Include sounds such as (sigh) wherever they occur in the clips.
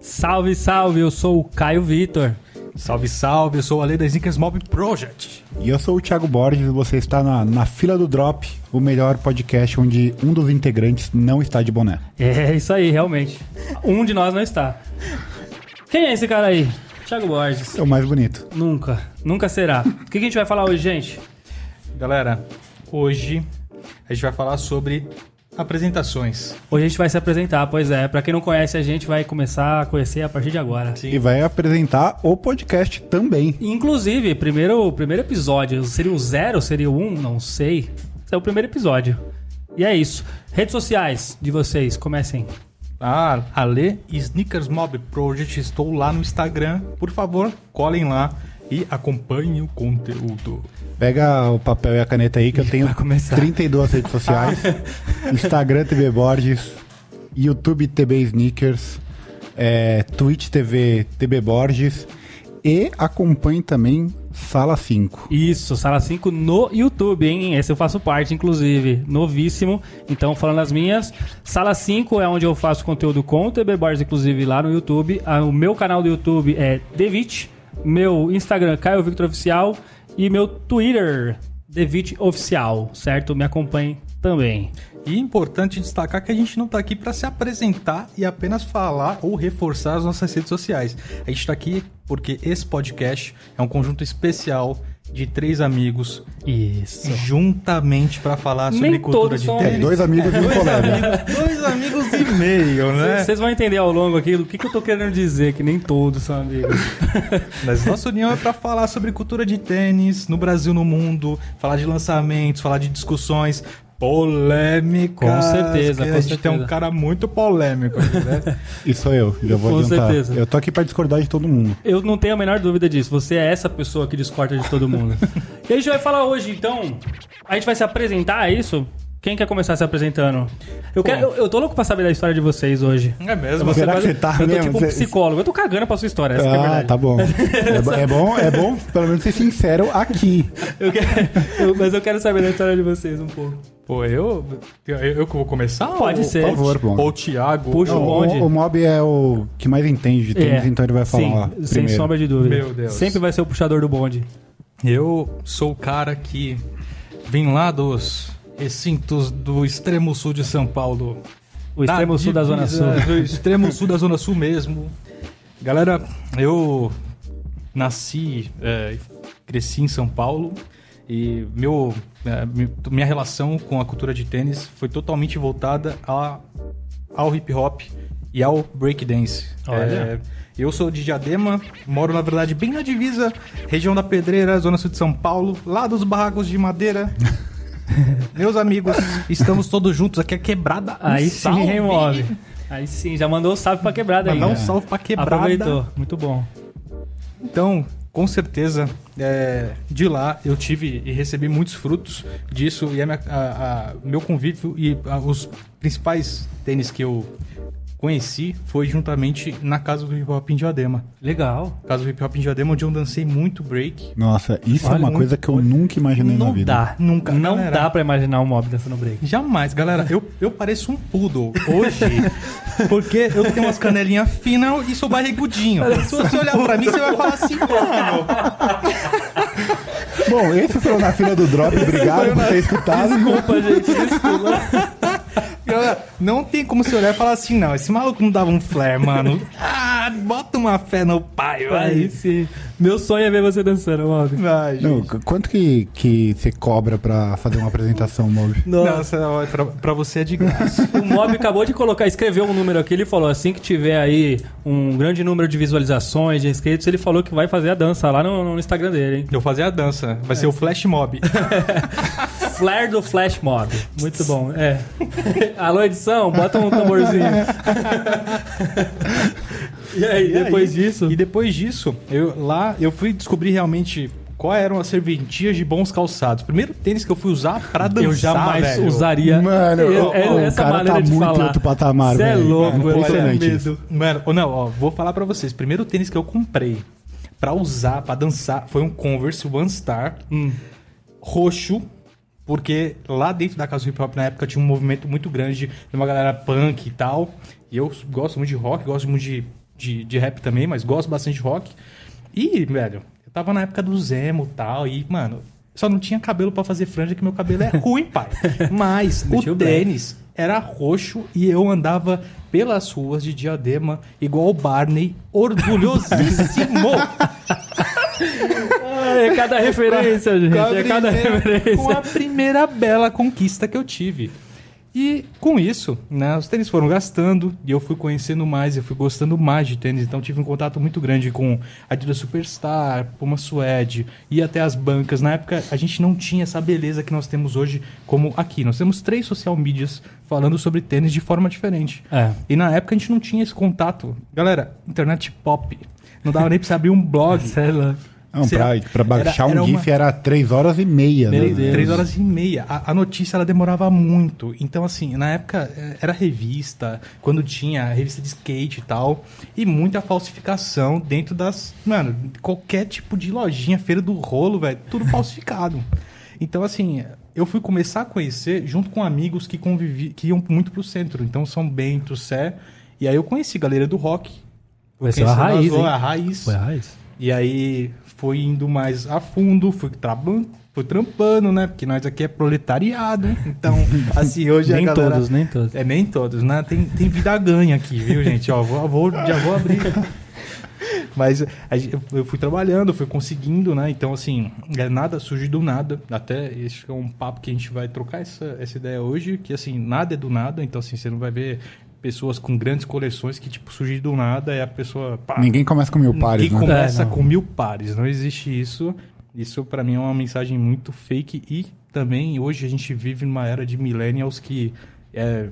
Salve, salve, eu sou o Caio Vitor. Salve, salve, eu sou o Ale da Sneakers Mob Project. E eu sou o Thiago Borges e você está na, na fila do Drop, o melhor podcast onde um dos integrantes não está de boné. É isso aí, realmente. Um de nós não está. Quem é esse cara aí? Thiago Borges. É o mais bonito. Nunca, nunca será. O que a gente vai falar hoje, gente? Galera, hoje a gente vai falar sobre apresentações. Hoje a gente vai se apresentar, pois é. Pra quem não conhece, a gente vai começar a conhecer a partir de agora. E vai apresentar o podcast também. Inclusive, primeiro, primeiro episódio, seria o zero, seria o um, não sei. Esse é o primeiro episódio. E é isso. Redes sociais de vocês, comecem. Ah, Ale Sneakers Mob Project, estou lá no Instagram. Por favor, colhem lá e acompanhem o conteúdo. Pega o papel e a caneta aí que eu tenho 32 redes sociais. (laughs) Instagram TB Borges, YouTube TB Sneakers, é, Twitch TV TB Borges e acompanhe também Sala 5. Isso, Sala 5 no YouTube, hein? Esse eu faço parte, inclusive. Novíssimo. Então, falando as minhas, Sala 5 é onde eu faço conteúdo com o TB Borges, inclusive, lá no YouTube. Ah, O meu canal do YouTube é Devit. Meu Instagram, Caio Victor Oficial. E meu Twitter, Devit Oficial, certo? Me acompanhe também. E importante destacar que a gente não está aqui para se apresentar e apenas falar ou reforçar as nossas redes sociais. A gente está aqui porque esse podcast é um conjunto especial de três amigos Isso. juntamente para falar sobre Nem cultura de são É, tênis. dois amigos e um colega. amigos, dois amigos e meio, né? Vocês vão entender ao longo aqui o que, que eu tô querendo dizer, que nem todos são amigos. (laughs) Mas nossa união é para falar sobre cultura de tênis no Brasil, no mundo, falar de lançamentos, falar de discussões polêmicas. Com certeza, com a gente tem certeza. um cara muito polêmico aqui, né? (laughs) E sou eu, já vou Com adiantar. certeza. Eu tô aqui pra discordar de todo mundo. Eu não tenho a menor dúvida disso. Você é essa pessoa que discorda de todo mundo. (laughs) e a gente vai falar hoje, então. A gente vai se apresentar, é isso? Quem quer começar se apresentando? Eu, quero, eu, eu tô louco pra saber da história de vocês hoje. É mesmo? Será quase- que você tá Eu tô mesmo? tipo um Você- psicólogo. Eu tô cagando pra sua história, essa que é a Ah, verdade. tá bom. É, é bom. É bom, pelo menos, ser sincero aqui. (laughs) Eu quero- eu- mas eu quero saber da história de vocês um pouco. Pô, eu, eu, eu que vou começar? Pode Ou- ser. Por favor, bom. ou o Thiago? Puxa Não, o bonde. o, o Mob é o que mais entende de tênis, É, então ele vai falar Sim, lá sem sombra de dúvida. Meu Deus. Sempre vai ser o puxador do bonde. Eu sou o cara que vem lá dos recintos do extremo sul de São Paulo. O extremo sul da Zona Sul. Do extremo sul da Zona Sul mesmo. Galera, eu nasci, é, cresci em São Paulo e meu, é, mi- minha relação com a cultura de tênis foi totalmente voltada a, ao hip hop e ao breakdance. Olha. É, eu sou de Diadema, moro na verdade bem na divisa, região da Pedreira, Zona Sul de São Paulo, lá dos barracos de madeira. (laughs) Meus amigos, estamos todos juntos aqui, a quebrada. Um Aí sim, remove. Aí sim, já mandou o salve pra quebrada aí. Mandar um salve pra quebrada. Aproveitou, muito bom. Então, com certeza, é, de lá eu tive e recebi muitos frutos disso e a minha- a- a- meu convívio e os principais tênis que eu conheci foi juntamente na casa do hip hop em Diadema. Legal. Casa do hip hop em Diadema, onde eu dancei muito break. Nossa, isso é Olha, uma um- coisa que eu nunca imaginei Não na vida. dá. Nunca, Não galera. dá pra imaginar um mob dançando break. Jamais, galera, eu, eu pareço um poodle hoje, (laughs) porque eu tenho umas canelinhas finas e sou barrigudinho. Se você olhar pra mim, você vai falar assim, mano, Bom, esse foi o na fila do Drop. Obrigado por ter escutado. Desculpa, gente, desculpa. (laughs) Não tem como você olhar e falar assim, não, esse maluco não dava um flare, mano. Ah, bota uma fé no pai, Aí vai. sim. Meu sonho é ver você dançando, mob. Vai, Não, quanto que, que você cobra pra fazer uma apresentação, Mob? (laughs) Nossa, ó, pra, pra você é de graça. O Mob acabou de colocar, escreveu um número aqui, ele falou assim que tiver aí um grande número de visualizações, de inscritos, ele falou que vai fazer a dança lá no, no Instagram dele, hein? Eu fazer a dança, vai ser o flash mob. (laughs) Flare do Flash Mob. Muito bom, é. (laughs) Alô, edição, bota um tamborzinho. e aí, E depois aí, disso... E depois disso, eu, lá eu fui descobrir realmente quais eram as serventias de bons calçados. Primeiro tênis que eu fui usar pra dançar, Eu jamais velho. usaria Mano, e- o- é- o essa cara maneira tá de muito falar. outro patamar, Cê é velho. louco, eu tenho Impressionante medo. Mano, ou não, ó, vou falar pra vocês. Primeiro tênis que eu comprei pra usar, pra dançar, foi um Converse One Star Hum. roxo, porque lá dentro da casa do hip hop na época tinha um movimento muito grande de uma galera punk e tal. E eu gosto muito de rock, gosto muito de, de, de rap também, mas gosto bastante de rock. E, velho, eu tava na época do Zemo e tal, e, mano, só não tinha cabelo pra fazer franja, que meu cabelo é ruim, (laughs) pai. Mas o tênis era roxo e eu andava pelas ruas de Diadema igual o Barney, orgulhosíssimo. (laughs) É cada referência, gente. Com a É cada primeira- Com a referência. primeira bela conquista que eu tive. E com isso, né, os tênis foram gastando e eu fui conhecendo mais, eu fui gostando mais de tênis, então tive um contato muito grande com Adidas Superstar, Puma Suede e até as bancas. Na época a gente não tinha essa beleza que nós temos hoje como aqui. Nós temos três social medias falando sobre tênis de forma diferente. É. E na época a gente não tinha esse contato. Galera, internet pop. Não dava nem pra você abrir um blog. Sei lá. Não, pra, pra baixar era- era um uma- GIF era 3 horas e meia. Meu né? Deus. Três horas e meia. A, a notícia ela demorava muito. Então, assim, na época eh, era revista, quando tinha revista de skate e tal, e muita falsificação dentro das. Mano, qualquer tipo de lojinha, feira do rolo, velho, tudo (laughs) falsificado. Então, assim, eu fui começar a conhecer junto com amigos que convivi, que iam muito pro centro. Então, São Bento, Sé. E aí eu conheci galera do rock. Vai ser a raiz, a raiz. Foi a raiz. E aí foi indo mais a fundo, fui, traban- fui trampando, né? Porque nós aqui é proletariado. Então, (laughs) assim, hoje Nem a galera... todos, nem todos. É, nem todos, né? Tem, tem vida ganha aqui, viu, gente? Ó, vou, vou- já vou abrir. (laughs) Mas eu fui trabalhando, fui conseguindo, né? Então, assim, é nada surge do nada. Até esse é um papo que a gente vai trocar essa, essa ideia hoje, que, assim, nada é do nada. Então, assim, você não vai ver pessoas com grandes coleções que, tipo, surgem do nada e a pessoa... pá, Ninguém começa com mil pares, Ninguém né? começa É, não. com mil pares, não existe isso. Isso pra mim é uma mensagem muito fake e também hoje a gente vive numa era de millennials que é,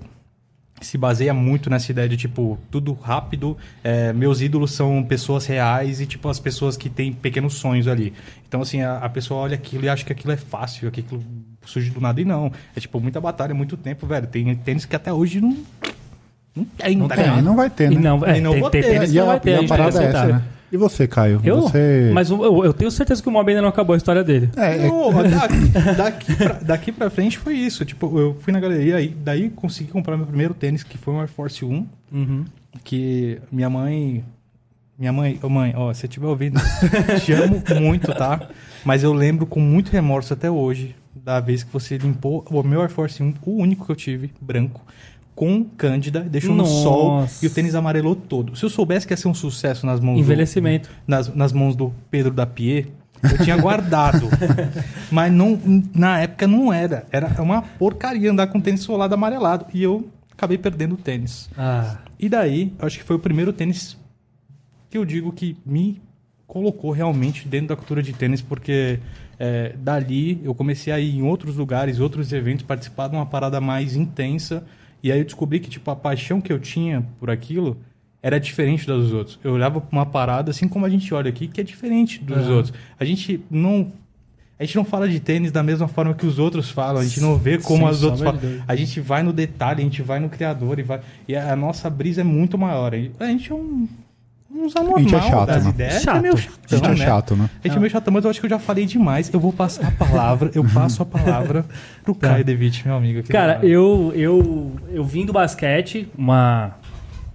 se baseia muito nessa ideia de tipo tudo rápido. é, meus ídolos são pessoas reais e tipo as pessoas que têm pequenos sonhos ali. Então assim a, a pessoa olha aquilo e acha que aquilo é fácil, que aquilo surge do nada e não. É tipo muita batalha, muito tempo, velho. Tem tênis que até hoje não não tem, Não tá tem? É, não vai ter, né? E não, é, E não tem, ter. E não a, vai ter, e a que parada é essa, aceitar. né? E você, Caio? Eu? Você... Mas eu, eu tenho certeza que o Mob ainda não acabou a história dele. É, é- Não, (laughs) daqui, daqui, pra, daqui pra frente foi isso. Tipo, eu fui na galeria e daí consegui comprar meu primeiro tênis, que foi um Air Force 1, Uhum. que minha mãe. Minha mãe, ô mãe, ó, se você estiver ouvindo, (laughs) te amo muito, tá? Mas eu lembro com muito remorso até hoje da vez que você limpou o meu Air Force 1, o único que eu tive, branco, com Cândida, deixou no sol Nossa. e o tênis amarelou todo. Se eu soubesse que ia ser um sucesso nas mãos do- Envelhecimento. nas, nas mãos do Pedro da Pie, eu tinha guardado. (laughs) Mas não, na época não era. Era uma porcaria andar com tênis solado amarelado. E eu acabei perdendo o tênis. Ah, E daí, acho que foi o primeiro tênis que eu digo que me colocou realmente dentro da cultura de tênis, porque é, dali eu comecei a ir em outros lugares, outros eventos, participar de uma parada mais intensa. E aí eu descobri que, tipo, a paixão que eu tinha por aquilo era diferente das dos outros. Eu olhava pra uma parada, assim como a gente olha aqui, que é diferente dos outros. A gente não. A gente não fala de tênis da mesma forma que os outros falam, a gente não vê como os outros falam. A gente vai no detalhe, a gente vai no criador e vai. E a, nossa brisa é muito maior. A gente é um. Uns anormal A gente é chato, das né? ideias. Chato. É meio a chatão, gente é né? chato, né? A gente é meio chatão, mas eu acho que eu já falei demais. Eu vou passar a palavra, eu passo a palavra pro Tá. Caio Devitt, meu amigo. aqui Cara, eu, eu, eu vim do basquete, uma,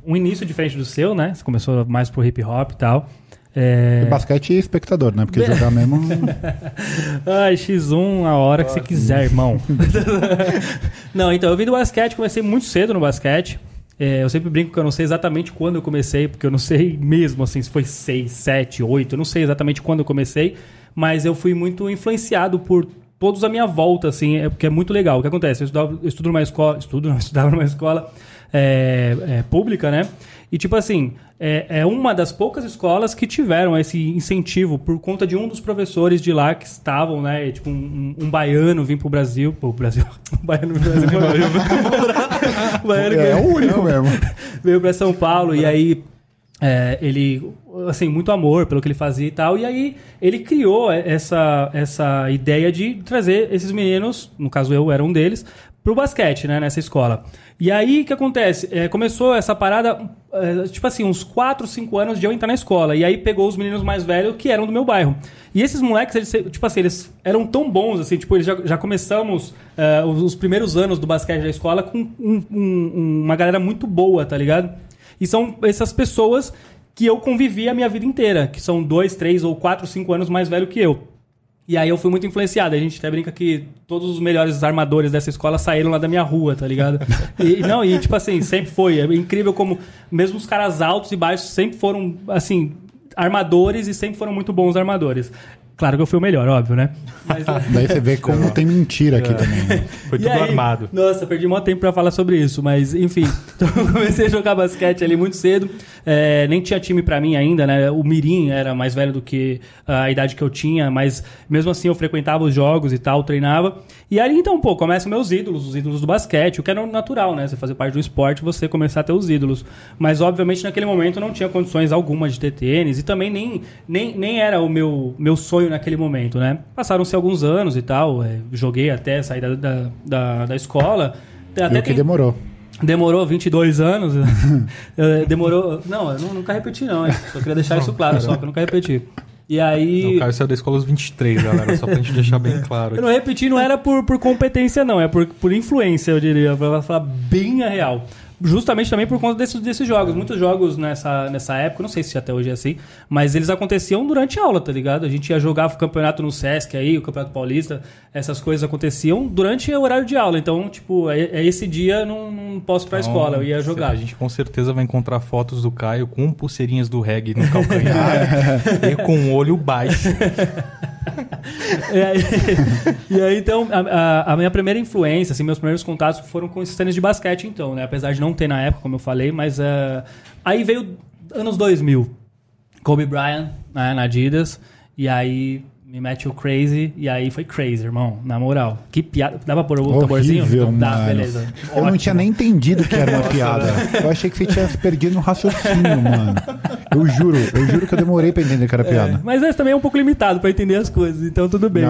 um início diferente do seu, né? Você começou mais pro hip hop e tal. É... Basquete e espectador, né? Porque jogar mesmo. (laughs) (laughs) Ai, X1 a hora que você quiser, irmão. (laughs) não, então, eu vim do basquete, comecei muito cedo no basquete. É, eu sempre brinco que eu não sei exatamente quando eu comecei, porque eu não sei mesmo, assim, se foi 6, 7, 8, eu não sei exatamente quando eu comecei, mas eu fui muito influenciado por todos à minha volta, assim, é, porque é muito legal. O que acontece? Eu, estudava, eu estudo numa escola, (laughs) estudo, não, estudava numa escola é, é, pública, né? E, tipo assim, é, é uma das poucas escolas que tiveram esse incentivo por conta de um dos professores de lá que estavam, né? Tipo, um, um, um baiano vir pro Brasil. (laughs) Pro Brasil. (laughs) Um baiano pro Brasil. Um baiano que É o único (laughs) mesmo. veio pra São Paulo e aí é, ele, assim, muito amor pelo que ele fazia e tal. E aí ele criou essa, essa ideia de trazer esses meninos, no caso eu era um deles, pro basquete, né, nessa escola. E aí, o que acontece? É, começou essa parada, é, tipo assim, uns 4, 5 anos de eu entrar na escola. E aí pegou os meninos mais velhos que eram do meu bairro. E esses moleques, eles, tipo assim, eles eram tão bons, assim, tipo, eles já, já começamos é, os, os, primeiros anos do basquete da escola com um, um, uma galera muito boa, tá ligado? E são essas pessoas que eu convivi a minha vida inteira, que são dois, três ou quatro, cinco anos mais velho que eu. E aí eu fui muito influenciado. A gente até brinca que todos os melhores armadores dessa escola saíram lá da minha rua, tá ligado? (laughs) e, não, e tipo assim, sempre foi. É incrível como mesmo os caras altos e baixos sempre foram, assim, armadores e sempre foram muito bons armadores. Claro que eu fui o melhor, óbvio, né? Mas, (laughs) Daí você vê como tem mentira aqui é. também. Né? Foi tudo aí, armado. Nossa, perdi muito tempo pra falar sobre isso, mas enfim. (laughs) Então, comecei a jogar basquete ali muito cedo. É, nem tinha time para mim ainda, né? O Mirim era mais velho do que a idade que eu tinha, mas mesmo assim eu frequentava os jogos e tal, treinava. E ali então, pô, começam meus ídolos, os ídolos do basquete, o que era natural, né? Você fazer parte do esporte, você começar a ter os ídolos. Mas obviamente naquele momento não tinha condições alguma de ter tênis e também nem, nem, nem era o meu, meu sonho naquele momento, né? Passaram-se alguns anos e tal, é, joguei até sair da, da, da, da escola. Até e o que tem... demorou? Demorou 22 anos. (laughs) demorou. Não, eu nunca repeti, não. Só queria deixar isso claro, só que eu nunca repeti. E aí. O Caio saiu da escola aos 23, galera, só pra gente deixar bem claro. Eu não repeti, não era por, por competência, não, é por, por influência, eu diria, pra falar bem a real justamente também por conta desses, desses jogos. Muitos jogos nessa, nessa época, não sei se até hoje é assim, mas eles aconteciam durante a aula, tá ligado? A gente ia jogar o campeonato no Sesc aí, o Campeonato Paulista, essas coisas aconteciam durante o horário de aula. Então, tipo, é, é esse dia não, não posso ir pra então, escola, eu ia jogar. A gente com certeza vai encontrar fotos do Caio com pulseirinhas do reggae no calcanhar (laughs) e com o olho baixo. (laughs) (laughs) e, aí, e aí, então, a, a, minha primeira influência, assim, meus primeiros contatos foram com esses tênis de basquete, então, né? Apesar de não ter na época, como eu falei, mas uh, aí veio anos 2000. Kobe Bryant, né, na Adidas, e aí me mete o crazy e aí foi crazy, irmão. Na moral. Que piada. Dá pra pôr o Horrível, tamborzinho? Dá, beleza. Eu Ótimo. não tinha nem entendido que era uma piada. Eu achei que você tinha se perdido no raciocínio, mano. Eu juro, eu juro que eu demorei pra entender que era é, piada. É, mas esse também é um pouco limitado pra entender as coisas, então tudo bem. (laughs)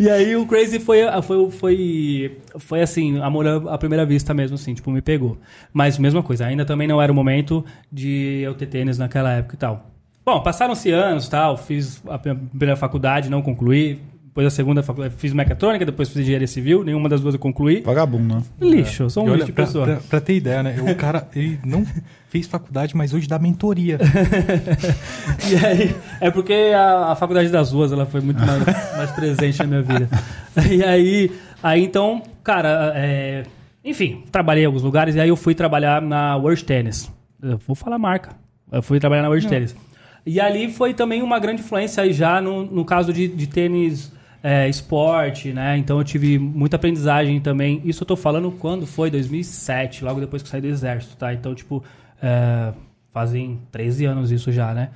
e aí o Crazy foi, foi, foi, foi assim, amor à primeira vista mesmo, assim, tipo, me pegou. Mas mesma coisa, ainda também não era o momento de eu ter tênis naquela época e tal. Bom, passaram-se anos tal, fiz a primeira faculdade, não concluí. Depois a segunda faculdade, fiz mecatrônica, depois fiz engenharia civil, nenhuma das duas eu concluí. Vagabundo, né? Lixo, é. sou um lixo de pessoa. Pra, pra, ter ideia, né? O cara, (laughs) ele não fez faculdade, mas hoje dá mentoria. (laughs) e aí, é porque a, a faculdade das ruas, ela foi muito mais, mais presente na minha vida. (laughs) E aí, aí então, cara, é, enfim, trabalhei em alguns lugares e aí eu fui trabalhar na World Tennis. Eu vou falar marca. Eu fui trabalhar na World não. Tennis. E ali foi também uma grande influência já no, no caso de, de tênis é, esporte, né? Então eu tive muita aprendizagem também. Isso eu tô falando quando foi? 2007, logo depois que saí do exército, tá? Então, tipo, é, fazem 13 anos isso já, né?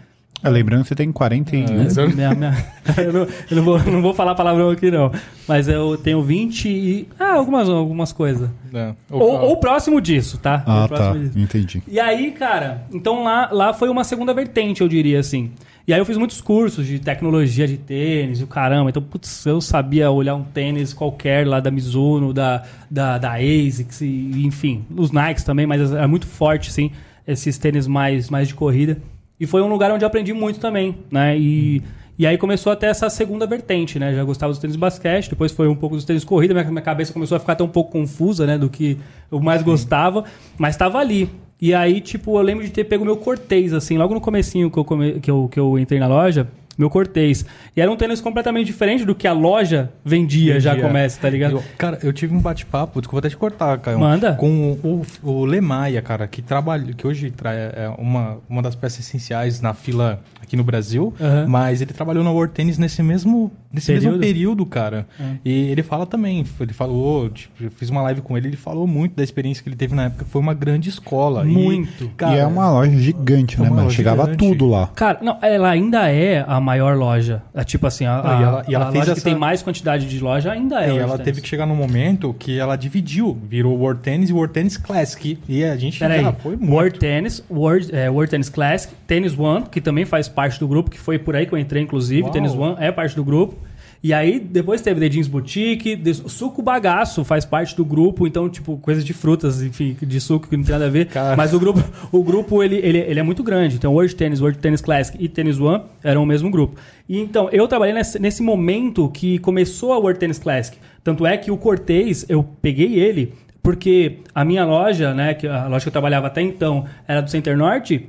Lembrando que você tem 40 e... É, minha, minha, (laughs) eu, não, eu não, vou, não vou falar palavrão aqui, não. Mas eu tenho 20 e... Ah, algumas, algumas coisas. É, ou, ou, próximo disso, tá? Ah, tá. Disso. Entendi. E aí, cara, então lá, lá foi uma segunda vertente, eu diria assim. E aí eu fiz muitos cursos de tecnologia de tênis e o caramba. Então, putz, eu sabia olhar um tênis qualquer lá da Mizuno, da, da, da ASICS, e, enfim. Os Nikes também, mas é muito forte, sim, esses tênis mais, mais de corrida. E foi um lugar onde eu aprendi muito também, né? E, e aí começou até essa segunda vertente, né? Já gostava dos tênis de basquete, depois foi um pouco dos tênis de corrida, minha, minha cabeça começou a ficar até um pouco confusa, né? Do que eu mais gostava, mas estava ali. E aí, tipo, eu lembro de ter pego meu Cortez, assim, logo no comecinho que eu, come, que eu, que eu entrei na loja, meu Cortez. E era um tênis completamente diferente do que a loja vendia, vendia. já começa, tá ligado? Eu, cara, eu tive um bate-papo, vou até te cortar, Caio. Manda. Com o, o Lemaia, cara, que trabalha, que hoje é uma, uma das peças essenciais na fila aqui no Brasil, uhum. mas ele trabalhou na World Tennis nesse mesmo, nesse período? mesmo período, cara. Uhum. E ele fala também, ele falou, tipo, eu fiz uma live com ele, ele falou muito da experiência que ele teve na época, foi uma grande escola. Muito. E, cara, e é uma loja gigante, é né, mano? Chegava gigante. tudo lá. Cara, não, ela ainda é a maior loja. É, tipo assim, a, e ela, e ela a fez loja essa... que tem mais quantidade de loja ainda é. E ela teve que chegar num momento que ela dividiu, virou World Tennis e World Tennis Classic. E a gente Pera já aí. foi muito. World Tennis, World, é, World Tennis Classic, Tennis One, que também faz parte do grupo, que foi por aí que eu entrei, inclusive. Uau. Tennis One é parte do grupo. E aí, depois teve The Jeans Boutique, The Suco Bagaço faz parte do grupo, então, tipo, coisas de frutas, enfim, de suco que não tem nada a ver. Cara. Mas o grupo, o grupo ele, ele, ele é muito grande. Então, World Tennis, World Tennis Classic e Tennis One eram o mesmo grupo. E então, eu trabalhei nesse, nesse momento que começou a World Tennis Classic. Tanto é que o Cortez, eu peguei ele, porque a minha loja, né, que a loja que eu trabalhava até então era do Center Norte,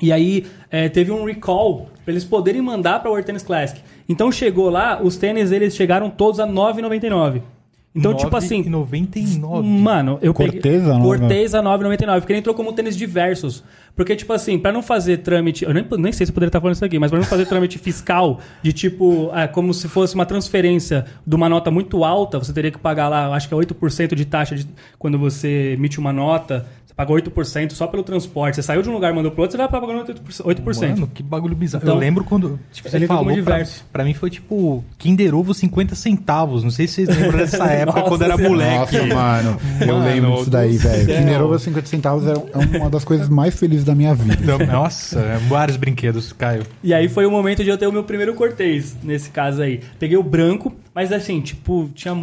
e aí é, teve um recall para eles poderem mandar para o World Tennis Classic. Então chegou lá, os tênis eles chegaram todos a 9,99. Então, tipo assim. 99. Mano, eu Cortez peguei. a nove- Cortez a 9,99. Porque ele entrou como tênis diversos. Porque, tipo assim, pra não fazer trâmite. Eu nem, nem sei se eu poderia estar falando isso aqui, mas pra não fazer trâmite (laughs) fiscal, de tipo, é, como se fosse uma transferência de uma nota muito alta, você teria que pagar lá, acho que é 8% de taxa de, quando você emite uma nota. Você paga 8% só pelo transporte. Você saiu de um lugar e mandou pro outro, você vai pagando 8%. 8%. Mano, que bagulho bizarro. Então, eu lembro quando tipo, você falou, como pra, diverso. pra mim foi tipo Kinder Ovo 50 centavos. Não sei se vocês lembram dessa (laughs) época, Nossa quando era Senhora. moleque. Nossa, mano. Eu Mano lembro disso daí, velho. Kinder Ovo a 50 centavos é uma das coisas mais felizes da minha vida. Então, Nossa, é, vários brinquedos, Caio. E aí foi o momento de eu ter o meu primeiro Cortez, nesse caso aí. Peguei o branco, mas assim, tipo, tinha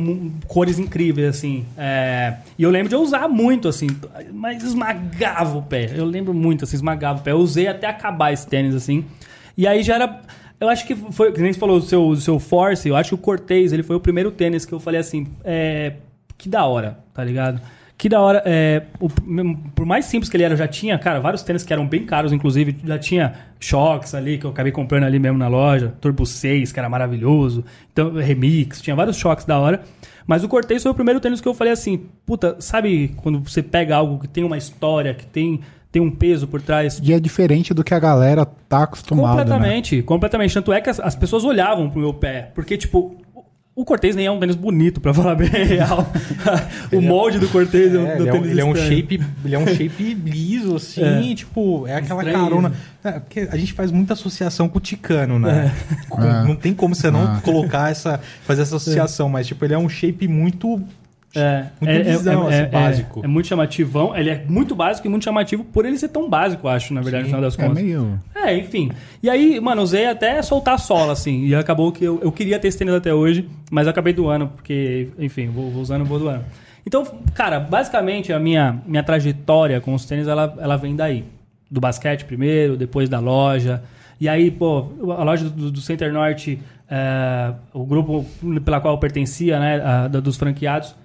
cores incríveis, assim. É, E eu lembro de eu usar muito, assim, mas esmagava o pé. Eu lembro muito, assim, esmagava o pé. Eu usei até acabar esse tênis, assim. E aí já era. Eu acho que foi, que nem você falou, o seu, o seu Force, eu acho que o Cortez, ele foi o primeiro tênis que eu falei assim, é, que da hora, tá ligado? Que da hora, é, o- por mais simples que ele era, eu já tinha, cara, vários tênis que eram bem caros, inclusive, já tinha Shocks ali, que eu acabei comprando ali mesmo na loja, Turbo 6, que era maravilhoso, então, Remix, tinha vários Shocks da hora, mas o Cortez foi o primeiro tênis que eu falei assim, puta, sabe quando você pega algo que tem uma história, que tem, tem um peso por trás, E é diferente do que a galera tá acostumada. Né? Completamente, completamente. Tanto é que as, as pessoas olhavam pro meu pé. Porque, tipo, o- Cortez nem é um tênis bonito, pra falar bem (laughs) real. o molde do Cortez é, um É, ele, é, um- tênis ele é um shape, ele é um shape liso, assim, tipo, é aquela Estranho. carona. É, porque a gente faz muita associação com o Ticano, né? Com- É. Não tem como você não Ah. colocar essa. fazer essa associação, mas tipo, ele é um shape muito. É, Muito é, é, lisão, é, assim, é- básico. É, muito chamativão. Ele é muito básico e muito chamativo por ele ser tão básico, acho, na verdade, no final das É contas. meio. É, enfim. E aí, mano, usei até soltar a sola, assim. E acabou que eu, eu queria ter esse tênis até hoje, mas acabei doando, porque, enfim, vou, vou usando, vou doando. Então, cara, basicamente a minha, minha trajetória com os tênis, ela, ela vem daí. Do basquete primeiro, depois da loja. E aí, pô, a loja do, do Center Norte, é, o grupo pela qual eu pertencia, né, a- dos franqueados, é,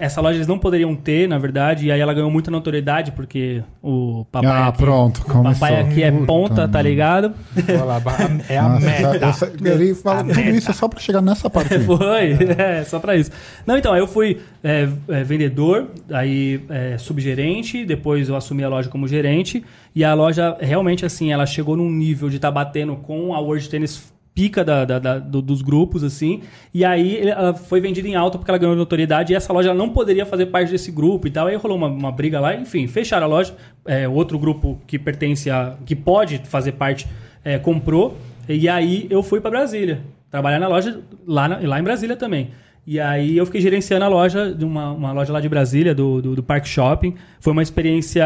essa loja eles não poderiam ter, na verdade, e aí ela ganhou muita notoriedade, porque o papai Ah, aqui, pronto, o papai aqui é Puta, ponta, tá mano. ligado? Olha lá, é a Nossa, meta. essa- essa- ele fala tudo isso só pra chegar nessa parte. aí. (laughs) Foi, é, só pra isso. Não, então, eu fui é, é, vendedor, aí é, subgerente, depois eu assumi a loja como gerente, e a loja realmente, assim, ela chegou num nível de estar batendo com a World Tennis pica da, da- da- do- dos grupos, assim, e aí ela foi vendida em alta porque ela ganhou notoriedade, e essa loja não poderia fazer parte desse grupo e tal, aí rolou uma, uma briga lá, enfim, fecharam a loja, é, outro grupo que pertence a, que pode fazer parte, é, comprou, e aí eu fui pra Brasília, trabalhar na loja lá, na- lá em Brasília também. E aí eu fiquei gerenciando a loja, de uma, uma loja lá de Brasília, do, do, do Park Shopping. Foi uma experiência.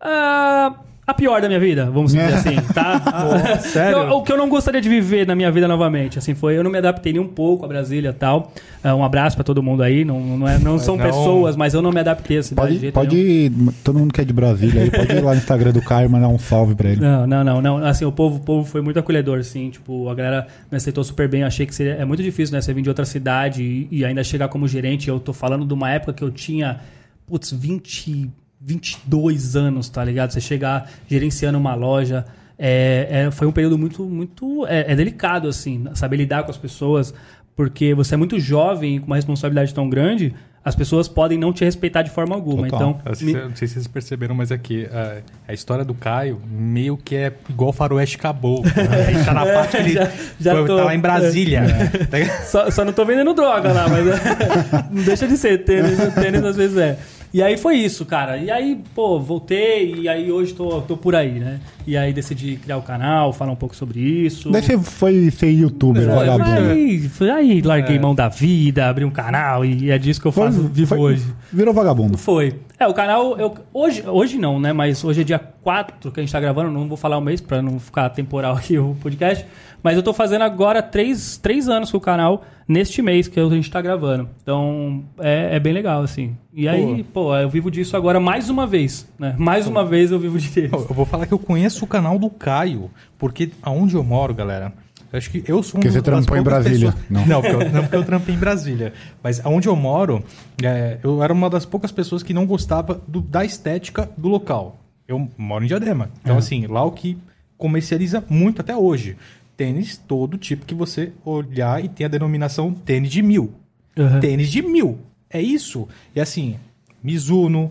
ah, a pior da minha vida, vamos dizer assim, tá? (laughs) sério? Eu- o que eu não gostaria de viver na minha vida novamente, assim, foi eu não me adaptei nem um pouco a Brasília e tal. Ah, um abraço pra todo mundo aí, não, não, é- não são não- pessoas, mas eu não me adaptei a cidade de Pode, jeito pode ir, todo mundo que é de Brasília aí, pode ir lá no Instagram do Caio e mandar um salve pra ele. Não, não, não, não. Assim, o povo, o povo foi muito acolhedor, assim. Tipo, a galera me aceitou super bem. Eu achei que seria, é muito difícil, né? Você vir de outra cidade e, e ainda chegar como gerente. Eu tô falando de uma época que eu tinha, putz, 20, 22 anos, tá ligado? Você chegar gerenciando uma loja. É, é- foi um período muito, muito. É, é delicado, assim, saber lidar com as pessoas. Porque você é muito jovem e com uma responsabilidade tão grande, as pessoas podem não te respeitar de forma alguma. Total. Então, me- não sei se vocês perceberam, mas aqui, a, a história do Caio meio que é igual Faroeste Caboclo. né? Gente tá na parte que ele Já- já foi- tô- tá lá em Brasília. Tá ligado? Só, só não tô vendendo droga lá, mas é, (laughs) não deixa de ser. Tênis, tênis às vezes é. E aí foi isso, cara. E aí, pô, voltei e aí hoje tô, tô por aí, né? E aí decidi criar o canal, falar um pouco sobre isso. Daí você foi ser youtuber, Foi, vagabundo. Aí, foi- aí larguei mão da vida, abri um canal e é disso que eu faço, vivo foi- hoje. Virou vagabundo. Foi. É, o canal, eu, hoje, hoje não, né? Mas hoje é dia 4 que a gente tá gravando, não vou falar o mês pra não ficar temporal (laughs) aqui o podcast, mas eu tô fazendo agora 3, três anos com o canal neste mês que a gente tá gravando. Então, é, é bem legal, assim. E aí, pô. eu vivo disso agora mais uma vez, né? Mais uma vez eu vivo de Eu vou falar que eu conheço o canal do Caio, porque aonde eu moro, galera, acho que eu sou um Porque você trampou em Brasília. Pessoas... Não. não, porque eu, não porque eu trampei em Brasília. Mas aonde eu moro, é, eu era uma das poucas pessoas que não gostava do, da estética do local. Eu moro em Diadema. Então, assim, lá o que comercializa muito até hoje. Tênis todo tipo que você olhar e tem a denominação tênis de mil. Uhum. Tênis de mil. É isso. E assim, Mizuno,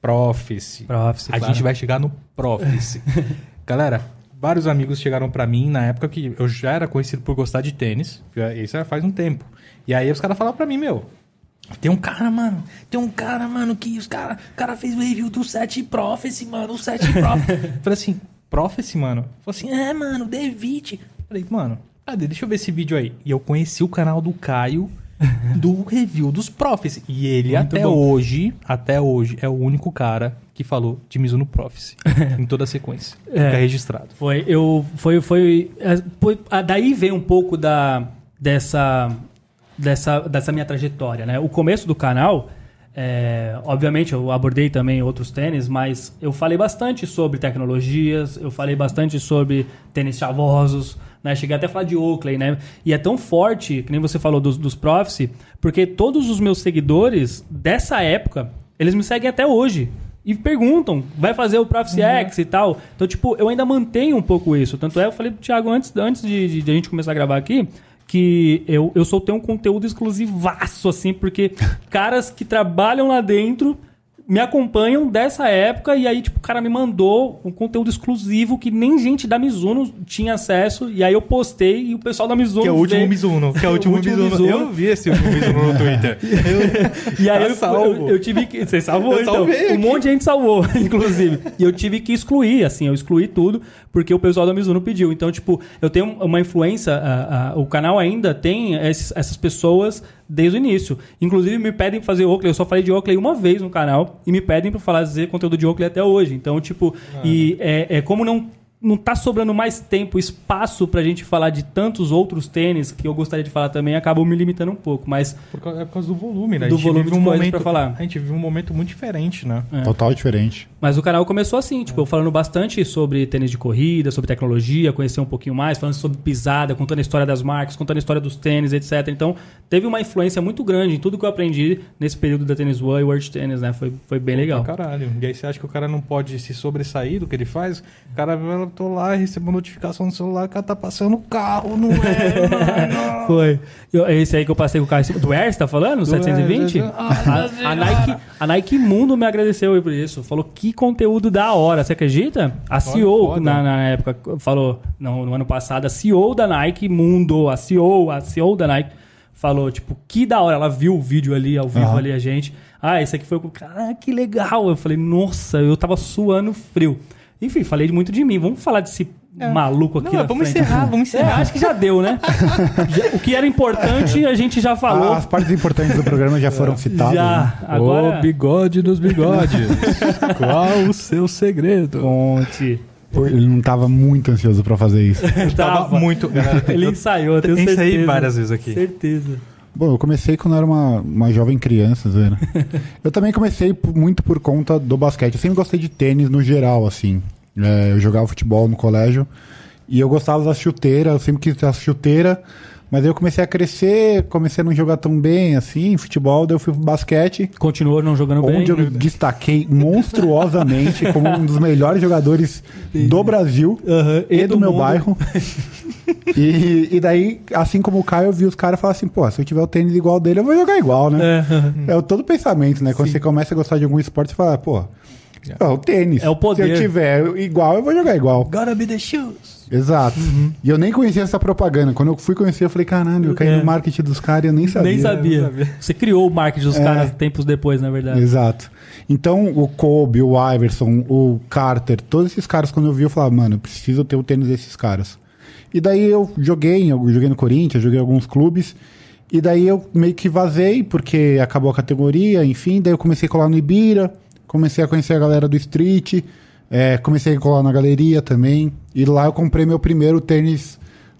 Prophecy. Prophecy a claro. gente vai chegar no Prophecy. (laughs) Galera, vários amigos chegaram para mim na época que eu já era conhecido por gostar de tênis. Isso já faz um tempo. E aí os caras falaram pra mim, meu, tem um cara, mano, tem um cara, mano, que os cara, o cara fez o review do 7 Prophecy, mano, o 7 (laughs) Prophecy. Falei assim, Prophecy, mano? Falei assim, é, mano, David. Falei, mano, cadê? Deixa eu ver esse vídeo aí. E eu conheci o canal do Caio (laughs) do review dos Prophecy. E ele Muito até bom. hoje, até hoje, é o único cara que falou de Mizuno Prophecy (laughs) em toda a sequência. É, Fica registrado. Foi, eu, foi, foi, é, foi, daí vem um pouco da, dessa, dessa, dessa minha trajetória, né? O começo do canal, é, obviamente eu abordei também outros tênis, mas eu falei bastante sobre tecnologias, eu falei bastante sobre tênis chavosos, né? Cheguei até a falar de Oakley, né? E é tão forte, que nem você falou dos, dos Prophecy, porque todos os meus seguidores dessa época, eles me seguem até hoje e perguntam, vai fazer o Prophecy uhum. X e tal. Então, tipo, eu ainda mantenho um pouco isso. Tanto é, eu falei pro Thiago antes, antes de, de, de a gente começar a gravar aqui, que eu, eu soltei um conteúdo exclusivaço, assim, porque (laughs) caras que trabalham lá dentro me acompanham dessa época e aí, tipo, o cara me mandou um conteúdo exclusivo que nem gente da Mizuno tinha acesso. E aí eu postei e o pessoal da Mizuno. Que é o último Mizuno. Que é o (laughs) último, o último Mizuno. Mizuno. Eu vi esse último Mizuno no Twitter. Eu, e aí eu, eu, eu, tive que. Você salvou, eu então. Um monte de gente salvou, (laughs) inclusive. e eu tive que excluir, assim, eu excluí tudo, porque o pessoal da Mizuno pediu. Então, tipo, eu tenho uma influência. A, a, o canal ainda tem esses, essas pessoas desde o início. Inclusive, me pedem pra fazer Oakley. Eu só falei de Oakley uma vez no canal e me pedem pra fazer conteúdo de Oakley até hoje. Então, tipo, ah. e é, é como não não tá sobrando mais tempo, espaço pra gente falar de tantos outros tênis que eu gostaria de falar também, acabou me limitando um pouco, mas... Por causa, é por causa do volume, né? Do volume de um momento pra falar. A gente vive um momento muito diferente, né? É. Total diferente. Mas o canal começou assim, tipo, é. eu falando bastante sobre tênis de corrida, sobre tecnologia, conhecer um pouquinho mais, falando sobre pisada, contando a história das marcas, contando a história dos tênis, etc. Então, teve uma influência muito grande em tudo que eu aprendi nesse período da Tênis One e World Tennis, né? Foi, foi bem legal. Ah, caralho. E aí você acha que o cara não pode se sobressair do que ele faz? O cara, tô lá e recebo notificação no celular, o cara tá passando o carro, não é, (laughs) mano. Foi. Eu, esse aí que eu passei com o carro do Air, você tá falando? Do 720? Air, a, a, Nike, a Nike Mundo me agradeceu por isso. Falou que conteúdo da hora. Você acredita? A CEO, na, na, época, falou, não, no ano passado, a CEO da Nike Mundo, a CEO, a CEO da Nike, falou, tipo, que da hora. Ela viu o vídeo ali, ao vivo uhum. ali, a gente. Ah, esse aqui foi... Cara, que legal. Eu falei, nossa, eu tava suando frio. Enfim, falei muito de mim. Vamos falar desse é. maluco aqui. Não, vamos frente. encerrar, vamos encerrar. É, acho que já deu, né? (laughs) o que era importante a gente já falou. As partes importantes do programa já foram citadas. Já. Né? Agora... O bigode dos bigodes. Qual o seu segredo? Conte. Ele não estava muito ansioso para fazer isso. (laughs) tava muito. Galera, ele ensaiou, eu tenho certeza. Ensaiei várias vezes aqui. Certeza. Bom, eu comecei quando eu era uma, uma jovem criança, né? (laughs) eu também comecei muito por conta do basquete. Eu sempre gostei de tênis no geral, assim. É, eu jogava futebol no colégio e eu gostava das chuteiras, eu sempre quis ter chuteira, mas aí eu comecei a crescer, comecei a não jogar tão bem assim, futebol, daí eu fui pro basquete. Continuou não jogando onde bem? Onde eu me destaquei monstruosamente como um dos melhores jogadores do Brasil uhum, e, e, do, do meu bairro. (laughs) e, e daí, assim como o Caio, eu vi os caras falar assim, pô, se eu tiver o tênis igual dele, eu vou jogar igual, né? É, é todo pensamento, né? Quando Sim. você começa a gostar de algum esporte, você fala, pô, é o tênis. É o poder. Se eu tiver igual, eu vou jogar igual. Gotta be the shoes. Exato. Uhum. E eu nem conhecia essa propaganda. Quando eu fui conhecer, eu falei, caralho, eu caí é. no marketing dos caras e eu nem sabia. Nem sabia. sabia. Você criou o marketing dos é. caras tempos depois, na verdade. Exato. Então, o Kobe, o Iverson, o Carter, todos esses caras, quando eu vi, eu falava, mano, eu preciso ter o tênis desses caras. E daí eu joguei, eu joguei no Corinthians, joguei em alguns clubes. E daí eu meio que vazei, porque acabou a categoria, enfim. Daí eu comecei a colar no Ibira comecei a conhecer a galera do street, É, comecei a colar na galeria também. E lá eu comprei meu primeiro tênis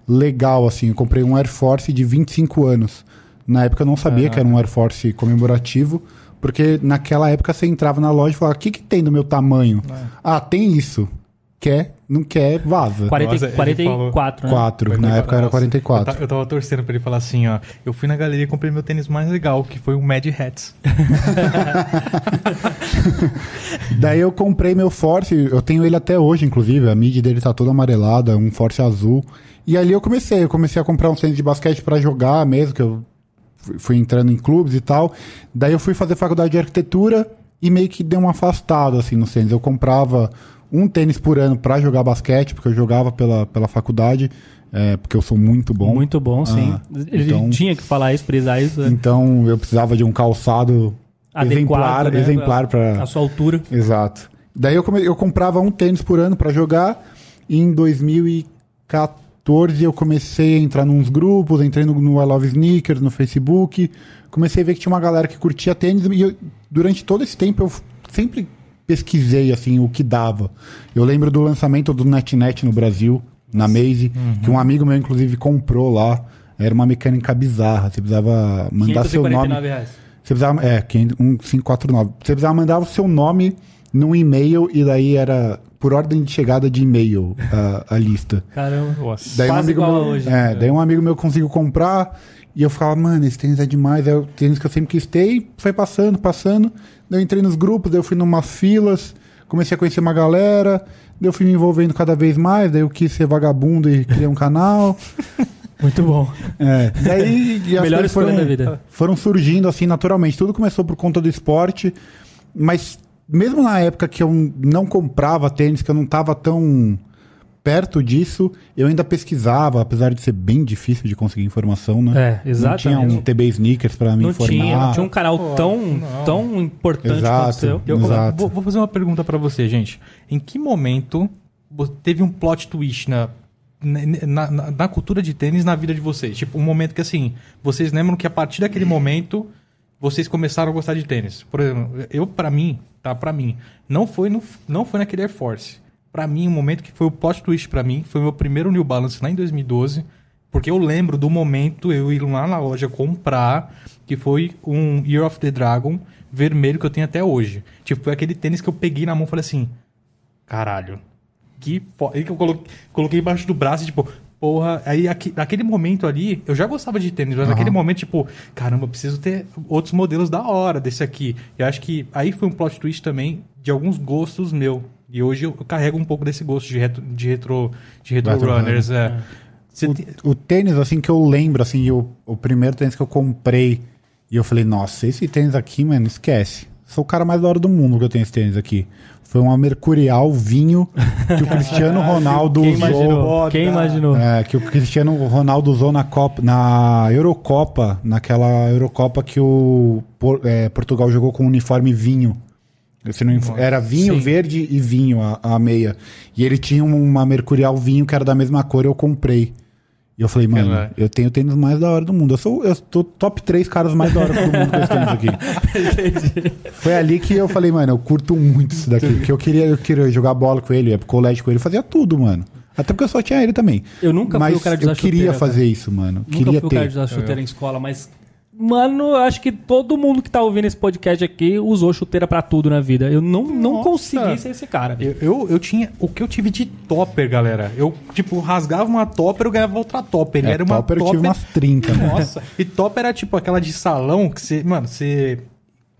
legal, assim. Eu comprei um Air Force de 25 anos. Na época eu não sabia que era um Air Force comemorativo, porque naquela época você entrava na loja e falava: o que, que tem do meu tamanho? Ah, tem isso. Quer, não quer, vaza. 40, Nossa, ele 44, né? 4, na época era Nossa, 44. Eu, ta- eu tava torcendo pra ele falar assim, ó. Eu fui na galeria e comprei meu tênis mais legal, que foi o Mad Hats. (laughs) Daí eu comprei meu Force, eu tenho ele até hoje, inclusive, a mid dele tá toda amarelada, um Force azul. E ali eu comecei, eu comecei a comprar um tênis de basquete pra jogar mesmo, que eu fui- entrando em clubes e tal. Daí eu fui fazer faculdade de arquitetura e meio que dei uma afastada assim nos tênis. Eu comprava um tênis por ano pra jogar basquete, porque eu jogava pela, pela faculdade, é, porque eu sou muito bom. Muito bom, sim. Ah, Ele então- tinha que falar isso, frisar isso. né? Então eu precisava de um calçado Adequado, exemplar, né, exemplar para A sua altura. Exato. Daí eu, come- eu comprava um tênis por ano pra jogar. E em 2014 eu comecei a entrar nos grupos, entrei no, no I Love Sneakers, no Facebook. Comecei a ver que tinha uma galera que curtia tênis. E eu- durante todo esse tempo eu sempre pesquisei assim o que dava. Eu lembro do lançamento do NetNet no Brasil, na Maze, que um amigo meu inclusive comprou lá. Era uma mecânica bizarra. Você precisava mandar seu nome. 549 reais. Você precisava. É, 1549. Você precisava mandar o seu nome num e-mail e daí era por ordem de chegada de e-mail a, a lista. Caramba. Daí um Quase amigo igual meu, hoje. É, daí um amigo meu conseguiu comprar e eu ficava, mano, esse tênis é demais. É o tênis que eu sempre quis ter e foi passando, passando. Daí eu entrei nos grupos, daí eu fui numas filas, comecei a conhecer uma galera, daí eu fui me envolvendo cada vez mais, daí eu quis ser vagabundo e criei um canal. (laughs) Muito bom. É, daí (laughs) e as Melhor coisas foram, da vida. foram surgindo assim naturalmente. Tudo começou por conta do esporte, mas mesmo na época que eu não comprava tênis, que eu não estava tão perto disso, eu ainda pesquisava, apesar de ser bem difícil de conseguir informação, né? É, Não exatamente. tinha um TB Sneakers para me Não informar. tinha, não tinha um canal Pô, tão, não. tão importante Exato. quanto o seu. Eu Exato. vou, vou fazer uma pergunta pra você, gente. Em que momento teve um plot twist na, na, na- na cultura de tênis na vida de vocês? Tipo, um momento que assim, vocês lembram que a partir daquele (laughs) momento vocês começaram a gostar de tênis. Por exemplo, eu pra mim, tá, Pra mim, não foi no, não foi naquele Air Force. Pra mim, o momento que foi o plot twist pra mim foi o meu primeiro New Balance lá em 2012, porque eu lembro do momento eu ir lá na loja comprar, que foi um Year of the Dragon vermelho que eu tenho até hoje. Tipo, foi aquele tênis que eu peguei na mão e falei assim: caralho, que foda. Aí que eu coloquei, coloquei embaixo do braço e, tipo, porra. Aí, aqui, naquele momento ali, eu já gostava de tênis, mas Aham. naquele momento, tipo, caramba, eu preciso ter outros modelos da hora desse aqui. Eu acho que aí foi um plot twist também de alguns gostos meu. E hoje eu, carrego um pouco desse gosto de retro, de retro, de retro runners. É. Você O, o tênis, assim, que eu lembro, assim, o, o primeiro tênis que eu comprei, e eu falei, nossa, esse tênis aqui, mano, esquece. Sou o cara mais da hora do mundo que eu tenho esse tênis aqui. Foi uma Mercurial vinho (laughs) que o Cristiano Ronaldo Quem usou. imaginou? Quem imaginou? É, que o Cristiano Ronaldo usou na Copa, na Eurocopa, naquela Eurocopa que o é, Portugal jogou com uniforme vinho. Não inf- era vinho, Sim. verde e vinho a, a meia. E ele tinha uma Mercurial vinho que era da mesma cor, eu comprei. E eu falei, mano, eu tenho o tênis mais da hora do mundo. Eu sou eu tô top 3 caras mais da hora do mundo com esse tênis aqui. (laughs) Foi ali que eu falei, mano, eu curto muito isso daqui. Porque eu queria, eu queria jogar bola com ele, ia pro colégio com ele, fazia tudo, mano. Até porque eu só tinha ele também. Eu nunca fui Mas o cara de eu usar queria chuteira, fazer cara. isso, mano. Nunca queria fui o cara de ter. usar chuteira em escola, mas. Mano, eu acho que todo mundo que tá ouvindo esse podcast aqui usou chuteira pra tudo na vida. Eu não, não Nossa. consegui ser esse cara. Eu, eu, eu tinha. O que eu tive de topper, galera? Eu, tipo, rasgava uma topper, eu ganhava outra topper. E É, era uma topper eu tive umas 30, né? Nossa, e topper era tipo aquela de salão que você. Mano, você.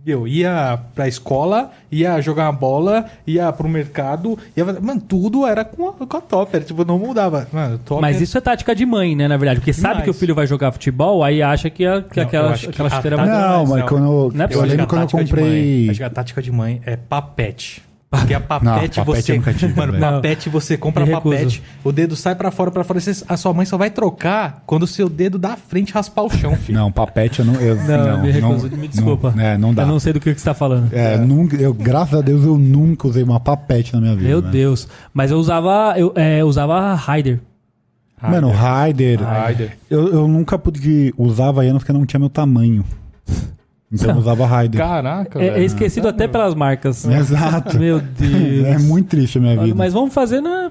Eu ia pra escola, ia jogar uma bola, ia pro mercado, ia, fazer- mano, tudo era com a, com a topper, tipo, não mudava. Mano, topper. Mas isso é tática de mãe, né, na verdade? Porque sabe Demais. que o filho vai jogar futebol, aí acha que, a- que Não, aquela, que aquela chuteira vai... Não, mas mas não. quando eu, Não é eu lembro quando eu tática de mãe- comprei. acho que a tática de mãe é papete. Porque a papete Não, papete você. tive, mano, velho. papete você compra papete, o dedo sai pra fora, pra fora, você- a sua mãe só vai trocar quando o seu dedo da frente raspar o chão, filho. Não, papete eu não. Eu, Não, me recuso, me desculpa. Não, é, não dá. Eu não sei do que, que você tá falando. É, Nunca, eu, graças a Deus eu nunca usei uma papete na minha vida. Meu né? Deus. Mas eu usava. Eu é, usava Raider. Mano. Raider. Eu, eu nunca pude usar Havaianas porque não tinha meu tamanho. Então usava Raider. Caraca, É, é velho. esquecido até pelas marcas. (laughs) Exato. Meu Deus. É muito triste a minha vida. Mas vamos fazer na.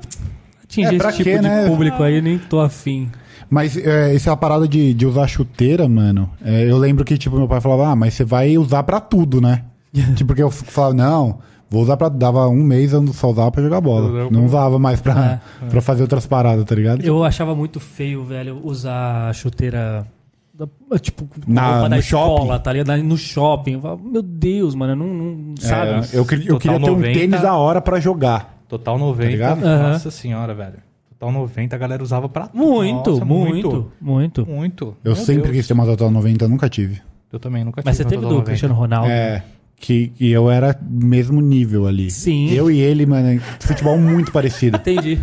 Atingir É, esse tipo quê, de né? público aí, nem tô afim. Mas é, essa é a parada de, de usar chuteira, mano. É, eu lembro que, tipo, meu pai falava, ah, mas você vai usar pra tudo, né? (laughs) tipo, porque eu falava, não, vou usar pra. Dava um mês eu só usava pra jogar bola. Não usava mais pra, pra fazer outras paradas, tá ligado? Eu achava muito feio, velho, usar chuteira. Da- Tipo, com Na- roupa da no escola, shopping? tá ligado? No shopping. Eu falava, Meu Deus, mano, eu não. não sabe? É, eu, queria- eu queria ter um 90. tênis da hora pra jogar. Total 90. ligado? Nossa senhora, velho. Total 90 a galera usava pra tudo. Muito, Nossa, muito, muito, Muito. Eu Meu sempre Deus. quis ter uma Total 90, eu nunca tive. Eu também nunca tive. Mas você teve do 90. Cristiano Ronaldo. É. Que, que eu era mesmo nível ali. Sim. Eu e ele, mano, futebol muito parecido. (laughs) Entendi.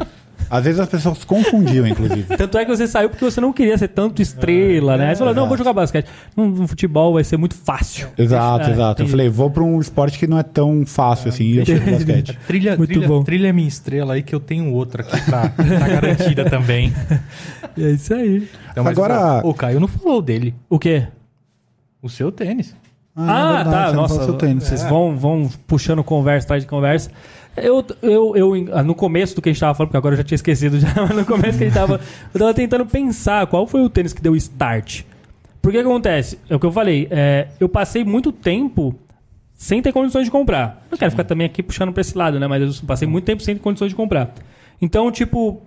Às vezes as pessoas confundiam, inclusive. (laughs) Tanto é que você saiu porque você não queria ser tanto estrela, né? Aí você falou, não, vou jogar basquete. No, no futebol vai ser muito fácil. Exato, É, exato. Eu falei, vou pra um esporte que não é tão fácil assim, e eu pro basquete. (laughs) Trilha, Muito trilha, bom. trilha é minha estrela aí que eu tenho outra aqui pra, tá garantida também. (laughs) É isso aí. Então, Agora- O, Caio não falou dele. O quê? O seu tênis. Ah, é verdade, tá. Nossa, falou seu tênis. vocês vão, vão puxando conversa atrás de conversa. Eu, eu, eu, ah, no começo do que a gente tava falando, porque agora eu já tinha esquecido já, (laughs) mas no começo que a gente tava. Eu tava tentando pensar qual foi o tênis que deu start. Porque que acontece? É o que eu falei. é, eu passei muito tempo sem ter condições de comprar. Não quero ficar também aqui puxando pra esse lado, né? Mas eu passei muito tempo sem ter condições de comprar. Então, tipo,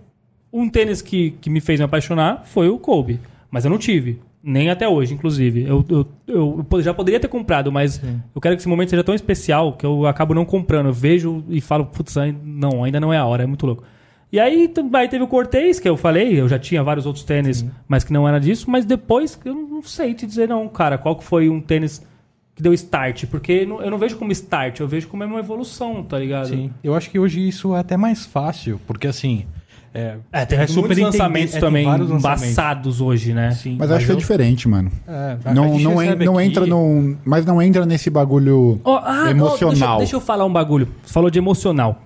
um tênis que, que me fez me apaixonar foi o Kobe. Mas eu não tive. Nem até hoje, inclusive. Eu, eu, eu, já poderia ter comprado, mas eu quero que esse momento seja tão especial que eu acabo não comprando. Eu vejo e falo, putz, não, ainda não é a hora, é muito louco. E aí, aí teve o Cortez, que eu falei, eu já tinha vários outros tênis, mas que não era disso, mas depois eu não sei te dizer não, cara, qual que foi um tênis que deu start, porque eu não vejo como start, eu vejo como uma evolução, tá ligado? Sim. Eu acho que hoje isso é até mais fácil, porque assim. É, É, tem é super lançamentos é, tem também vários lançamentos. embaçados hoje, né? Sim, Mas acho que é eu- diferente, mano. É, Não, não, en- não aqui- entra num. Mas não entra nesse bagulho Ó, ah, emocional. deixa, deixa eu falar um bagulho. Você falou de emocional.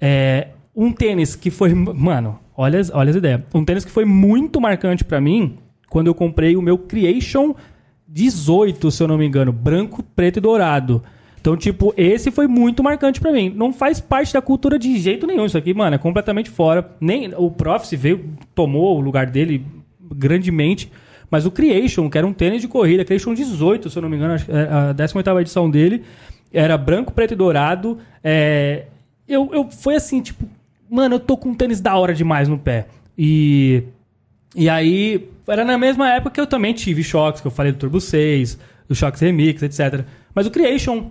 É, um tênis que foi. Mano, olha, olha as ideias. Um tênis que foi muito marcante pra mim quando eu comprei o meu Creation 18, se eu não me engano. Branco, preto e dourado. Então, tipo, esse foi muito marcante pra mim. Não faz parte da cultura de jeito nenhum. Isso aqui, mano, é completamente fora. Nem o Prophecy veio, tomou o lugar dele grandemente. Mas o Creation, que era um tênis de corrida, Creation 18, se eu não me engano, é a 18 edição dele, era branco, preto e dourado. É, eu, eu foi assim, tipo, mano, eu tô com um tênis da hora demais no pé. E e aí, era na mesma época que eu também tive choques, que eu falei do Turbo 6, do Choques Remix, etc. Mas o Creation,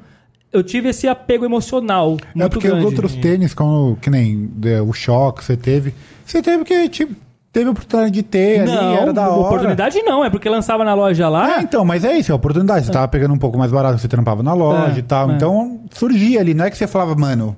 eu tive esse apego emocional muito É porque grande. os outros tênis, como, que nem é, o choque que você teve, você teve que, tipo, teve a oportunidade de ter ali, Não, era da hora. oportunidade não, é porque lançava na loja lá. É, então, mas é isso, é a oportunidade. Você tava pegando um pouco mais barato, você trampava na loja É, e tal. é. Então, surgia ali, não é que você falava, mano,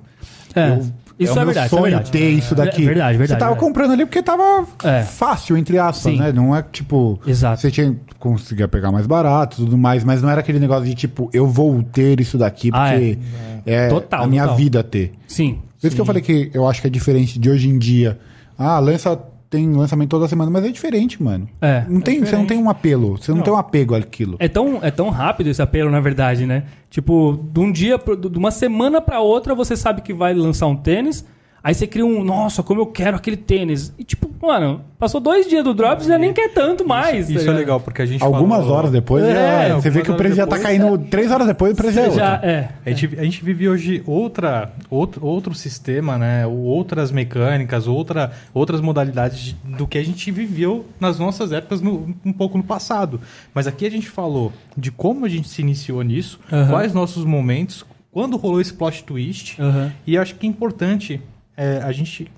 É, eu- isso é, é, o meu verdade, isso é sonho verdade. ter isso daqui. É verdade, verdade. Você tava verdade. comprando ali porque tava É. fácil, entre aspas, Sim. né? Não é tipo. Exato. Você tinha, conseguia pegar mais barato e tudo mais, mas não era aquele negócio de tipo, eu vou ter isso daqui Ah, porque é, Total, a minha total. vida ter. Sim. Por isso que eu falei que eu acho que é diferente de hoje em dia. Ah, lança tem lançamento toda semana, mas é diferente, mano. É, não tem, você não tem um apelo, você não, tem um apego àquilo. É tão, é tão rápido esse apelo, na verdade, né? Tipo, de um dia, de uma semana pra outra, você sabe que vai lançar um tênis. Aí você cria um, nossa, como eu quero aquele tênis. E tipo, mano, passou dois dias do Drops e já nem quer tanto mais. tá Isso é legal, porque a gente Algumas falou- horas depois, É, já- você vê que o preço já tá caindo. Três horas depois, o preço é Você outro. já, é. A gente, a gente vive hoje outra, outro, outro sistema, né? Outras mecânicas, outra, outras modalidades de- do que a gente viveu nas nossas épocas no- um pouco no passado. Mas aqui a gente falou de como a gente se iniciou nisso, Aham. quais nossos momentos, quando rolou esse plot twist. Aham. E acho que é importante é, a gente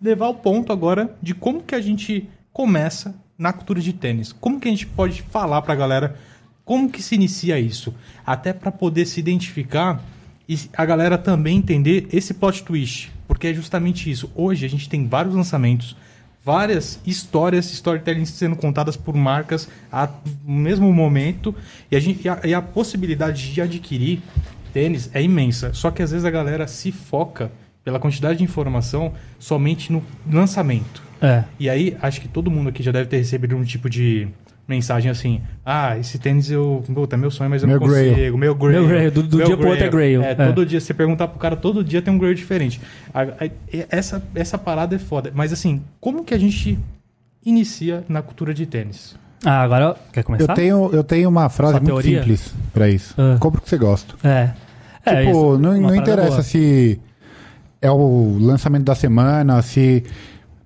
levar o ponto agora de como que a gente começa na cultura de tênis. Como que a gente pode falar pra galera como que se inicia isso? Até pra poder se identificar e a galera também entender esse plot twist. Porque é justamente isso. Hoje a gente tem vários lançamentos, várias histórias, storytelling sendo contadas por marcas a- no mesmo momento. E a, gente, e a- e a possibilidade de adquirir tênis é imensa. Só que às vezes a galera se foca pela quantidade de informação somente no lançamento. É. E aí, acho que todo mundo aqui já deve ter recebido um tipo de mensagem assim: Ah, esse tênis eu. Puta, é meu sonho, mas eu Meu não consigo. grail. Meu grail. Meu grail, do- do Meu dia pro outro é grail. É, É. todo dia, você perguntar pro cara, todo dia tem um grail diferente. A- a- essa, essa parada é foda. Mas assim, como que a gente inicia na cultura de tênis? Ah, agora quer Eu começar? tenho, eu tenho uma frase Sua muito teoria? simples pra isso. Ah. Compre o que você gosta. É. É, tipo, isso, não, não interessa boa. se é o lançamento da semana, se,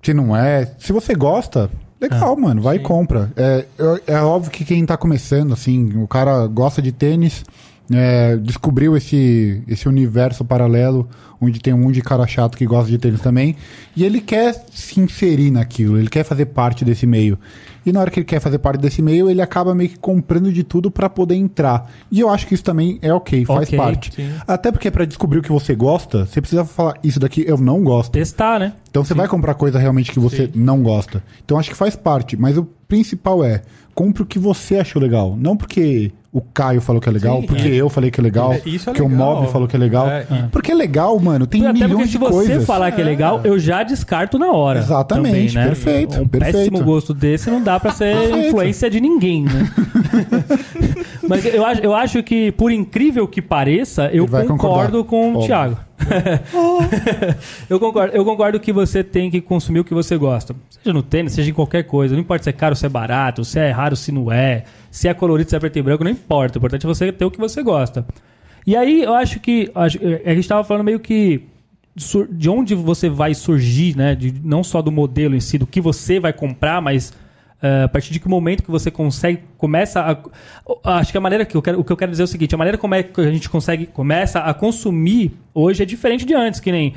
se não é. Se você gosta, legal, mano, vai e compra. É, é, é óbvio que quem tá começando, assim, o cara gosta de tênis, é, descobriu esse, esse universo paralelo, onde tem um monte de cara chato que gosta de tênis também, e ele quer se inserir naquilo, ele quer fazer parte desse meio. E na hora que ele quer fazer parte desse meio, ele acaba meio que comprando de tudo pra poder entrar. E eu acho que isso também é ok, faz Ok, parte. sim. Até porque pra descobrir o que você gosta, você precisa falar isso daqui eu não gosto. Testar, né? Então você vai comprar coisa realmente que você não gosta. Então acho que faz parte, mas o principal é compre o que você achou legal, não porque o Caio falou que é legal, Sim, porque é. eu falei que é legal, É, isso é porque o legal. Mob falou que é legal. É, e- Porque é legal, mano, tem Até milhões porque se de você coisas. falar que é legal, eu já descarto na hora. Exatamente, também, né? perfeito, Um perfeito. péssimo gosto desse não dá pra ser (laughs) Perfeito. influência de ninguém, né? (laughs) Mas eu acho, eu acho que, por incrível que pareça, eu concordo concordar. com o. Thiago. (laughs) eu, concordo, eu concordo que você tem que consumir o que você gosta. Seja no tênis, seja em qualquer coisa. Não importa se é caro, se é barato, se é raro, se não é, se é colorido, se é preto e branco, não importa. O importante é você ter o que você gosta. E aí, eu acho que. acho- a gente estava falando meio que de onde você vai surgir, né? De, não só do modelo em si, do que você vai comprar, mas eh, a partir de que momento que você consegue, começa a. Acho que a maneira que eu quero. O que eu quero dizer é o seguinte: a maneira como é que a gente consegue, começa a consumir hoje é diferente de antes, que nem.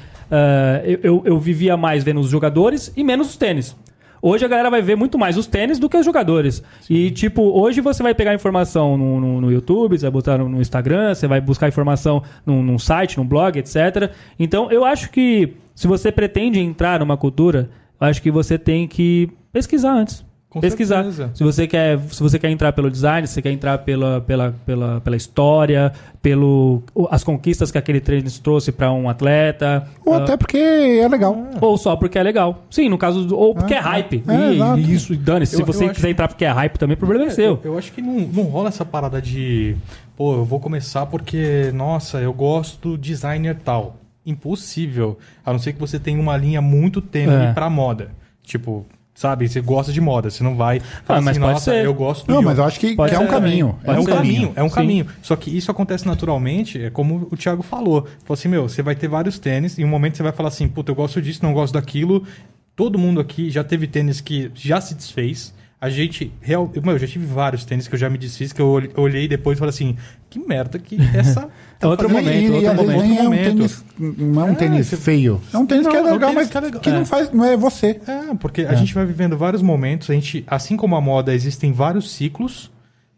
eu, eu, eu vivia mais vendo os jogadores e menos os tênis. Hoje a galera vai ver muito mais os tênis do que os jogadores. E, tipo, hoje você vai pegar informação no, no, no YouTube, você vai botar no, Instagram, você vai buscar informação num, num site, num blog, etc. Então, eu acho que se você pretende entrar numa cultura, eu acho que você tem que pesquisar antes. Com pesquisar. certeza. Se você quer, se você quer entrar pelo design, se você quer entrar pela, pela, pela, pela história, pelo as conquistas que aquele tênis trouxe para um atleta, Ou ah, até porque é legal. ou só porque é legal. Sim, no caso, do- ou porque é, hype. é, e, e isso, dane-se. Se Eu- você eu acho- quiser entrar porque é hype também, o problema é, seu. Eu, eu acho que não, não rola essa parada de, pô, eu vou começar porque, nossa, eu gosto do designer tal. Impossível. A não ser que você tenha uma linha muito tênue É. pra moda. Tipo, sabe, você gosta de moda, você não vai falar Ah, mas assim, pode nossa, ser. eu gosto do Não, yoga. mas eu acho que, que é um ser também. caminho. É um ser. caminho, é um Sim. caminho. Só que isso acontece naturalmente, é como o Thiago falou. Falou assim, meu, você vai ter vários tênis, e em um momento você vai falar assim, puta, eu gosto disso, não gosto daquilo. Todo mundo aqui já teve tênis que já se desfez. A gente, real, eu, meu, eu já tive vários tênis que eu já me desfiz, que eu olhei- olhei depois e falei assim, que merda que essa... (laughs) É outro momento, e, outro e momento. nem é um momento. tênis, não é um É, tênis feio. É um tênis Não, que é é legal, mas que é legal. que É. não faz, não é você. É, porque a gente vai vivendo vários momentos, a gente, assim como a moda, existem vários ciclos,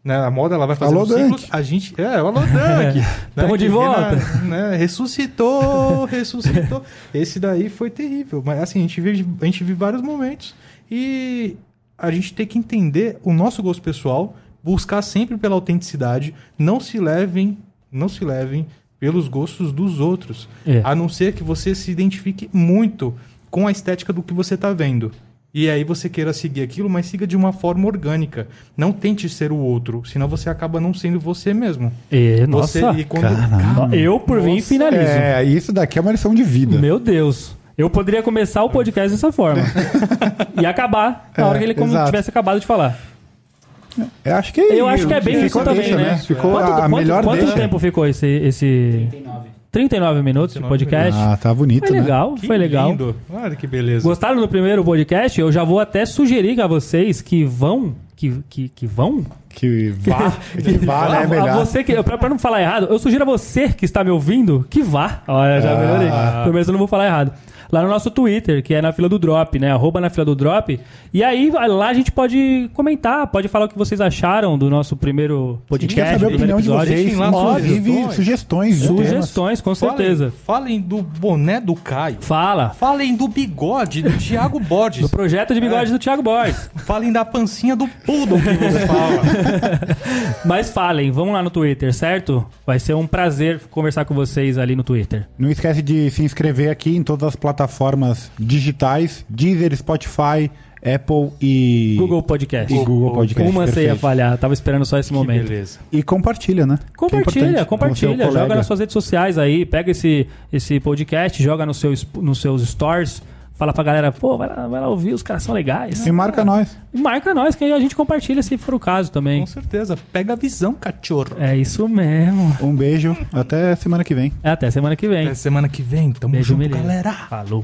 né? A moda ela vai fazendo Alô, ciclos, a gente, é, alô Dunk, (laughs) né? Tamo de volta. rena- né? Ressuscitou, (laughs) ressuscitou. Esse daí foi terrível, mas assim, a gente vive, a gente vive vários momentos e a gente tem que entender o nosso gosto pessoal, buscar sempre pela autenticidade, não se levem, não se levem pelos gostos dos outros, É. a não ser que você se identifique muito com a estética do que você está vendo. E aí você queira seguir aquilo, mas siga de uma forma orgânica. Não tente ser o outro, senão você acaba não sendo você mesmo. E, Você, nossa, e quando, caramba. eu por mim Nossa. finalizo. É, isso daqui é uma lição de vida. Meu Deus. Eu poderia começar o podcast dessa forma. (laughs) e acabar na É, hora que ele como tivesse acabado de falar. Eu acho que Eu acho que é bem isso ficou também, deixa, né? Ficou quanto, a quanto- melhor quanto deixa. tempo ficou esse, esse 39 minutos de 39 podcast? Ah, tá bonito, foi né? legal, Que foi legal. lindo. Olha que beleza. Gostaram do primeiro podcast? Eu já vou até sugerir a vocês que vão. Que, que, que vão? Que vá, (laughs) que vá, né? A- É a melhor. você que, pra, pra não falar errado, eu sugiro a você que está me ouvindo que vá. Olha, já Ah. melhorei. Pelo menos eu não vou falar errado. Lá no nosso Twitter, que é na fila do Drop, né? Arroba na fila do Drop. E aí, lá a gente pode comentar, pode falar o que vocês acharam do nosso primeiro podcast. Quer saber a opinião de episódio. vocês, inclusive sugestões. sugestões. com Falem- certeza. Falem do boné do Caio. Fala. Falem do bigode do Thiago Borges. Do projeto de bigode do Thiago Borges. Falem da pancinha do Poodle que você fala. (laughs) Mas falem, vamos lá no Twitter, certo? Vai ser um prazer conversar com vocês ali no Twitter. Não esquece de se inscrever aqui em todas as plataformas digitais, Deezer, Spotify, Apple e Google Podcast. e Google Podcast. Uma você ia perfeito. falhar, tava esperando só esse Que momento. beleza. E compartilha, né? Que é Compartilha, compartilha, joga nas suas redes sociais aí, pega esse, esse podcast, joga no seu, nos seus stores, fala pra galera, pô, vai lá, vai lá ouvir, os caras são legais. E marca nós. E marca nós, que aí a gente compartilha se for o caso também. Com certeza. Pega a visão, cachorro. É isso mesmo. Um beijo. Até semana que vem. Até semana que vem. Até semana que vem. Tamo Beijo, junto, galera. Falou.